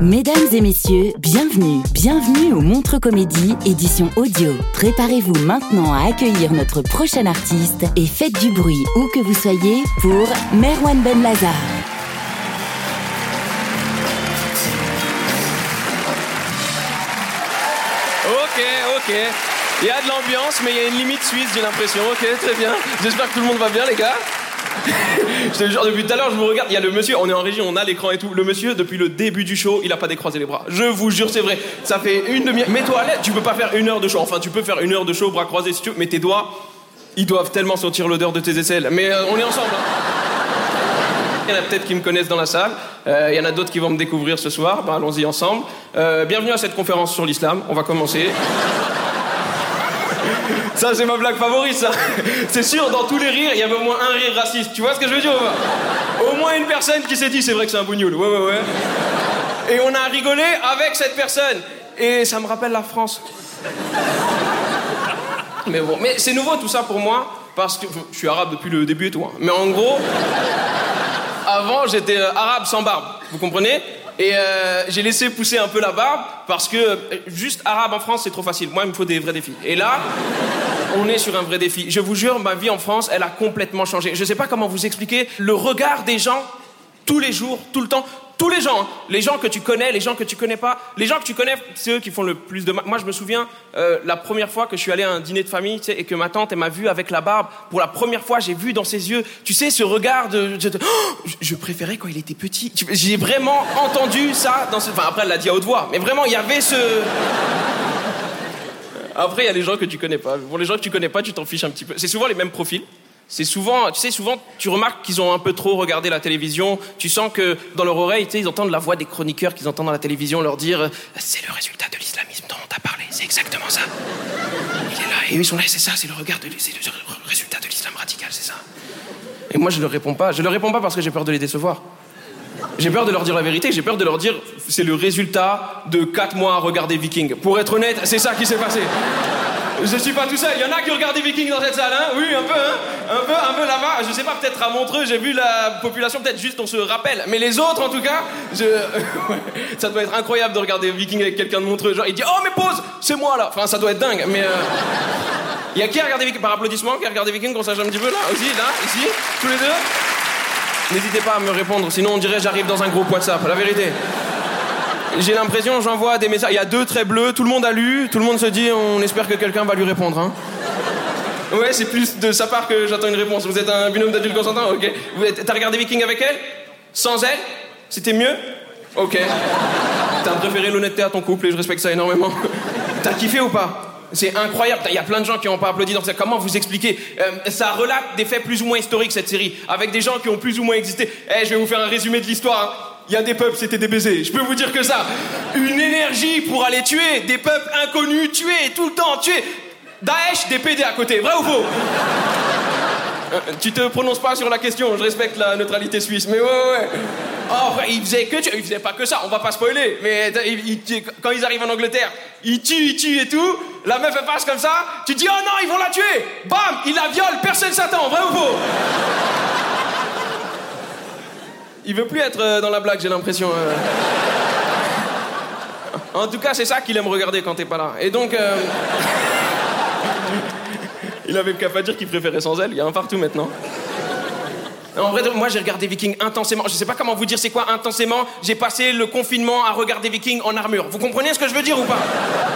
Mesdames et messieurs, bienvenue, bienvenue au Montre Comédie, édition audio. Préparez-vous maintenant à accueillir notre prochain artiste et faites du bruit où que vous soyez pour Merwan Ben Lazar. Ok, ok. Il y a de l'ambiance, mais il y a une limite suisse, j'ai l'impression. Ok, très bien. J'espère que tout le monde va bien, les gars. Je te jure, depuis tout à l'heure, je vous regarde. Il y a le monsieur, on est en régie, on a l'écran et tout. Le monsieur, depuis le début du show, il a pas décroisé les bras. Je vous jure, c'est vrai. Ça fait une demi-heure. Mets-toi à l'aise, tu peux pas faire une heure de show. Enfin, tu peux faire une heure de show, bras croisés si tu veux, mais tes doigts, ils doivent tellement sentir l'odeur de tes aisselles. Mais euh, on est ensemble. hein. Il y en a peut-être qui me connaissent dans la salle. Euh, il y en a d'autres qui vont me découvrir ce soir. Ben, Allons-y ensemble. Euh, bienvenue à cette conférence sur l'islam. On va commencer. Ça, c'est ma blague favorite, ça. C'est sûr, dans tous les rires, il y avait au moins un rire raciste. Tu vois ce que je veux dire Au moins une personne qui s'est dit, c'est vrai que c'est un bougnoul. Ouais, ouais, ouais. Et on a rigolé avec cette personne. Et ça me rappelle la France. Mais bon, mais c'est nouveau tout ça pour moi, parce que je suis arabe depuis le début et tout. hein. Mais en gros, avant, j'étais euh, arabe sans barbe, vous comprenez? Et euh, j'ai laissé pousser un peu la barbe parce que euh, juste arabe en France, c'est trop facile. Moi, il me faut des vrais défis. Et là, on est sur un vrai défi. Je vous jure, ma vie en France, elle a complètement changé. Je sais pas comment vous expliquer le regard des gens tous les jours, tout le temps. Tous les gens, hein. les gens que tu connais, les gens que tu connais pas, les gens que tu connais, c'est eux qui font le plus de. Moi, je me souviens euh, la première fois que je suis allé à un dîner de famille, tu sais, et que ma tante elle m'a vu avec la barbe. Pour la première fois, j'ai vu dans ses yeux, tu sais, ce regard de, Oh, je, je préférais quand il était petit. J'ai vraiment entendu ça dans ce. Enfin, après, elle l'a dit à haute voix, mais vraiment, il y avait ce. Après, il y a les gens que tu connais pas. Pour les gens que tu connais pas, tu t'en fiches un petit peu. C'est souvent les mêmes profils. C'est souvent, tu sais, souvent, tu remarques qu'ils ont un peu trop regardé la télévision. Tu sens que dans leur oreille, tu sais, ils entendent la voix des chroniqueurs qu'ils entendent dans la télévision leur dire c'est le résultat de l'islamisme dont on t'a parlé. C'est exactement ça. Il est là et ils sont là. C'est ça, c'est le regard de, c'est le résultat de l'islam radical, c'est ça. Et moi, je ne réponds pas. Je ne réponds pas parce que j'ai peur de les décevoir. J'ai peur de leur dire la vérité, j'ai peur de leur dire c'est le résultat de 4 mois à regarder Viking. Pour être honnête, c'est ça qui s'est passé. Je suis pas tout seul. Il y en a qui ont regardé Viking dans cette salle, hein Oui, un peu, hein Un peu, un peu là-bas. Je sais pas, peut-être à Montreux, j'ai vu la population, peut-être juste on se rappelle. Mais les autres, en tout cas, ça doit être incroyable de regarder Viking avec quelqu'un de Montreux. Genre, il dit Oh, mais pause C'est moi là Enfin, ça doit être dingue, mais. euh, Il y a qui a regardé Viking Par applaudissement, qui a regardé Viking, qu'on sache un petit peu là? Aussi, là, ici, tous les deux? N'hésitez pas à me répondre, sinon on dirait j'arrive dans un groupe WhatsApp, la vérité. J'ai l'impression, j'envoie des messages. Il y a deux traits bleus, tout le monde a lu, tout le monde se dit, on espère que quelqu'un va lui répondre. Hein. Ouais, c'est plus de sa part que j'attends une réponse. Vous êtes un binôme d'adultes consentants Ok. T'as regardé Viking avec elle? Sans elle? C'était mieux? Ok. T'as préféré l'honnêteté à ton couple et je respecte ça énormément. T'as kiffé ou pas? C'est incroyable, il y a plein de gens qui n'ont pas applaudi dans ça. Comment vous expliquer Euh, Ça relate des faits plus ou moins historiques, cette série, avec des gens qui ont plus ou moins existé. Eh, je vais vous faire un résumé de l'histoire. hein. Il y a des peuples, c'était des baisers. Je peux vous dire que ça. Une énergie pour aller tuer des peuples inconnus, tuer tout le temps, tuer. Daesh, des PD à côté, vrai ou faux? Euh, Tu te prononces pas sur la question, je respecte la neutralité suisse, mais ouais, ouais. Oh, après, ils faisaient que tu- ils faisaient pas que ça, on va pas spoiler, mais ils- quand ils arrivent en Angleterre, ils tuent, ils tuent et tout, la meuf elle passe comme ça, tu dis oh non, ils vont la tuer. Bam Ils la violent, personne s'attend, vrai ou faux? Il veut plus être euh, dans la blague, j'ai l'impression. euh. En tout cas, c'est ça qu'il aime regarder quand t'es pas là. Et donc. euh, Il avait qu'à pas dire qu'il préférait sans elle, il y a un partout maintenant. En vrai, moi j'ai regardé Vikings intensément. Je sais pas comment vous dire c'est quoi intensément. J'ai passé le confinement à regarder Vikings en armure. Vous comprenez ce que je veux dire ou pas?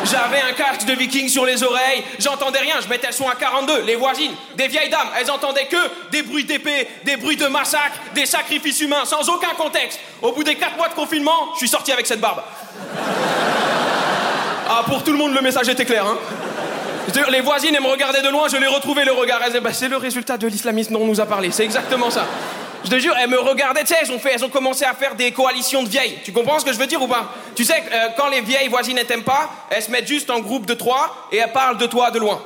J'avais un casque de Vikings sur les oreilles. J'entendais rien. Je mettais le son à 42. Les voisines, des vieilles dames, elles entendaient que des bruits d'épée, des bruits de massacre, des sacrifices humains, sans aucun contexte. Au bout des 4 mois de confinement, je suis sorti avec cette barbe. Ah, pour tout le monde, le message était clair, hein les voisines, elles me regardaient de loin, je l'ai retrouvé le regard. Elles disaient, bah, c'est le résultat de l'islamisme dont on nous a parlé. C'est exactement ça. Je te jure, elles me regardaient, tu sais, elles ont, fait, elles ont commencé à faire des coalitions de vieilles. Tu comprends ce que je veux dire ou pas? Tu sais, euh, quand les vieilles voisines ne t'aiment pas, elles se mettent juste en groupe de trois et elles parlent de toi de loin.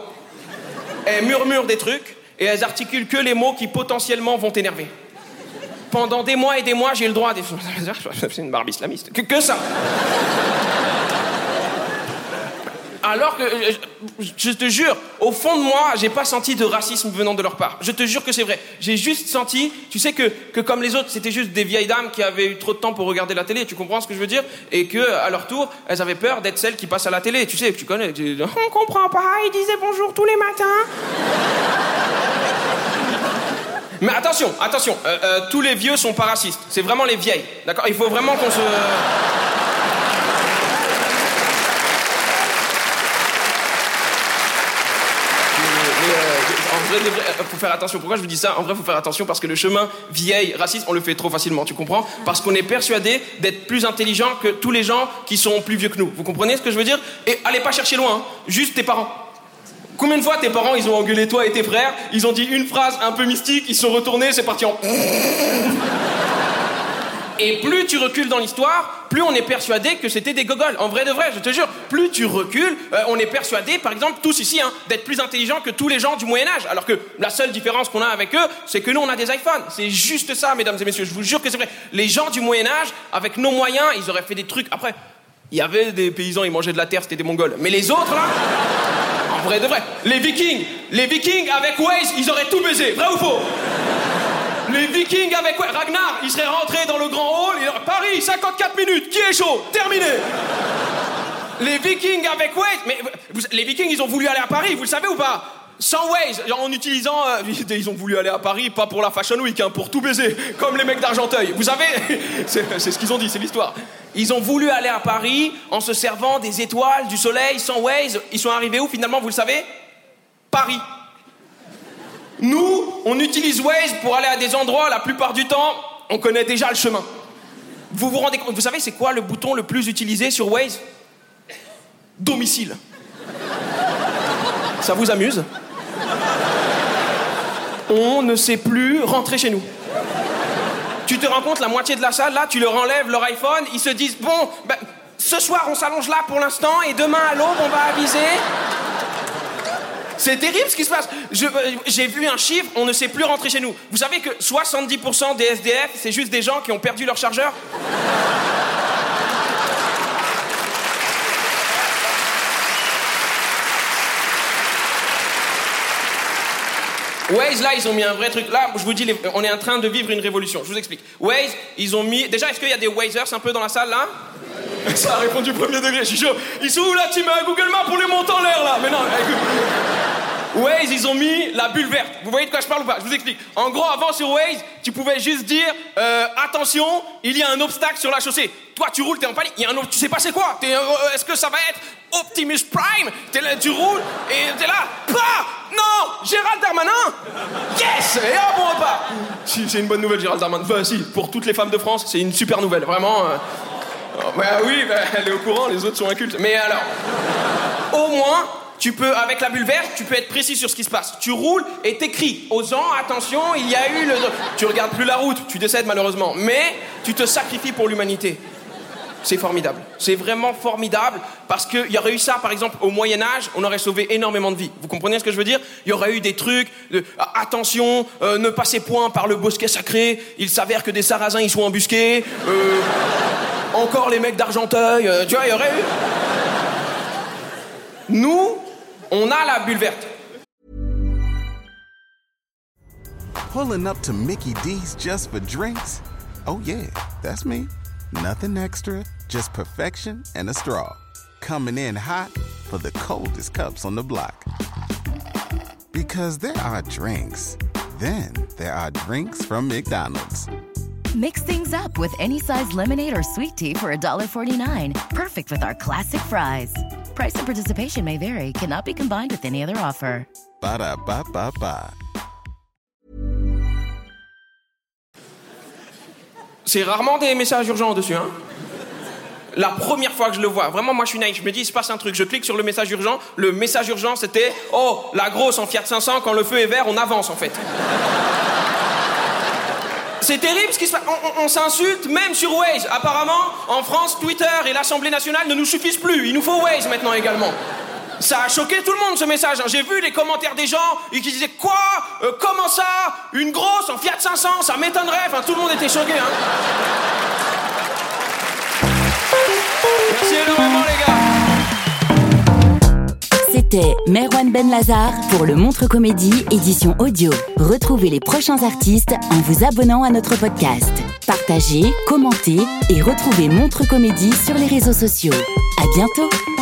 Elles murmurent des trucs et elles articulent que les mots qui potentiellement vont t'énerver. Pendant des mois et des mois, j'ai le droit à des... C'est une barbe islamiste. Que ça alors que, euh, je te jure, au fond de moi, j'ai pas senti de racisme venant de leur part. Je te jure que c'est vrai. J'ai juste senti, tu sais que, que comme les autres, c'était juste des vieilles dames qui avaient eu trop de temps pour regarder la télé. Tu comprends ce que je veux dire? Et que, à leur tour, elles avaient peur d'être celles qui passent à la télé. Tu sais, tu connais. On comprend pas. Ils disaient bonjour tous les matins. Mais attention, attention. Euh, euh, tous les vieux sont pas racistes. C'est vraiment les vieilles. D'accord? Il faut vraiment qu'on se en vrai, euh, faut faire attention. Pourquoi je vous dis ça? En vrai, faut faire attention parce que le chemin vieille, raciste, on le fait trop facilement, tu comprends? Parce qu'on est persuadé d'être plus intelligent que tous les gens qui sont plus vieux que nous. Vous comprenez ce que je veux dire? Et allez pas chercher loin, hein. juste tes parents. Combien de fois tes parents, ils ont engueulé toi et tes frères, ils ont dit une phrase un peu mystique, ils se sont retournés, c'est parti en... Et plus tu recules dans l'histoire, plus on est persuadé que c'était des gogoles. En vrai de vrai, je te jure. Plus tu recules, euh, on est persuadé, par exemple, tous ici, hein, d'être plus intelligents que tous les gens du Moyen Âge. Alors que la seule différence qu'on a avec eux, c'est que nous, on a des iPhones. C'est juste ça, mesdames et messieurs. Je vous jure que c'est vrai. Les gens du Moyen Âge, avec nos moyens, ils auraient fait des trucs. Après, il y avait des paysans, ils mangeaient de la terre, c'était des Mongols. Mais les autres, là, en vrai de vrai, les Vikings, les Vikings avec Waze, ils auraient tout baisé. Vrai ou faux? Les Vikings avec Ragnar, il serait rentré dans le grand hall, et Paris, 54 minutes, qui est chaud? Terminé Les Vikings avec Waze, mais les Vikings, ils ont voulu aller à Paris, vous le savez ou pas? Sans Waze, en utilisant. Euh, ils ont voulu aller à Paris, pas pour la Fashion Week, hein, pour tout baiser, comme les mecs d'Argenteuil. Vous savez, c'est ce qu'ils ont dit, c'est l'histoire. Ils ont voulu aller à Paris en se servant des étoiles, du soleil, sans Waze. Ils sont arrivés où finalement, vous le savez? Paris. Nous, on utilise Waze pour aller à des endroits, la plupart du temps, on connaît déjà le chemin. Vous vous rendez compte, vous savez c'est quoi le bouton le plus utilisé sur Waze? Domicile. Ça vous amuse? On ne sait plus rentrer chez nous. Tu te rends compte, la moitié de la salle, là, tu leur enlèves leur iPhone, ils se disent, bon, ben, ce soir on s'allonge là pour l'instant et demain à l'aube on va aviser. C'est terrible ce qui se passe. Euh, j'ai vu un chiffre, on ne sait plus rentrer chez nous. Vous savez que 70% des SDF, c'est juste des gens qui ont perdu leur chargeur Waze, là, ils ont mis un vrai truc. Là, je vous dis, on est en train de vivre une révolution. Je vous explique. Waze, ils ont mis. Déjà, est-ce qu'il y a des Wazers un peu dans la salle, là Ça a répondu premier degré, je. Ils sont où, là Tu mets un Google Maps pour les monter en l'air, là Mais non, écoute. Waze, ils ont mis la bulle verte. Vous voyez de quoi je parle ou pas? Je vous explique. En gros, avant sur Waze, tu pouvais juste dire euh, attention, il y a un obstacle sur la chaussée. Toi, tu roules, t'es en panique. Il y a un, tu sais pas c'est quoi? Euh, euh, est-ce que ça va être Optimus Prime? Tu roules et t'es là. Pas Non Gérald Darmanin Yes Et un bon repas. c'est une bonne nouvelle, Gérald Darmanin. Enfin, si, pour toutes les femmes de France, c'est une super nouvelle. Vraiment. bah oui, bah, elle est au courant. Les autres sont incultes. Mais alors, au moins tu peux, avec la bulle verte, tu peux être précis sur ce qui se passe. Tu roules et t'écris aux gens, attention, il y a eu le... Tu regardes plus la route, tu décèdes malheureusement, mais tu te sacrifies pour l'humanité. C'est formidable. C'est vraiment formidable parce qu'il y aurait eu ça, par exemple, au Moyen Âge, on aurait sauvé énormément de vies. Vous comprenez ce que je veux dire? Il y aurait eu des trucs ah, attention, euh, ne passez point par le bosquet sacré. Il s'avère que des Sarrasins y sont embusqués. Euh, encore les mecs d'Argenteuil. Euh, tu vois, il y aurait eu. Nous, on a la bulle verte. Pulling up to Mickey D's just for drinks? Oh yeah, that's me. Nothing extra, just perfection and a straw. Coming in hot for the coldest cups on the block. Because there are drinks, then there are drinks from McDonald's. Mix things up with any size lemonade or sweet tea for $1.49. Perfect with our classic fries. Price and participation may vary, cannot be combined with any other offer. Ba da ba ba ba. C'est rarement des messages urgents dessus, hein. La première fois que je le vois, vraiment, moi je suis naïf. Je me dis, il se passe un truc. Je clique sur le message urgent. Le message urgent, c'était Oh, la grosse en Fiat 500, quand le feu est vert, on avance en fait. C'est terrible ce qui se passe. On, s'insulte même sur Waze. Apparemment, en France, Twitter et l'Assemblée nationale ne nous suffisent plus. Il nous faut Waze maintenant également. Ça a choqué tout le monde ce message. J'ai vu les commentaires des gens qui disaient quoi? Euh, Comment ça? Une grosse en Fiat 500 Ça m'étonnerait. Enfin, tout le monde était choqué. Hein. C'était Merwan Ben Lazar pour le Montre Comédie édition audio. Retrouvez les prochains artistes en vous abonnant à notre podcast. Partagez, commentez et retrouvez Montre Comédie sur les réseaux sociaux. À bientôt!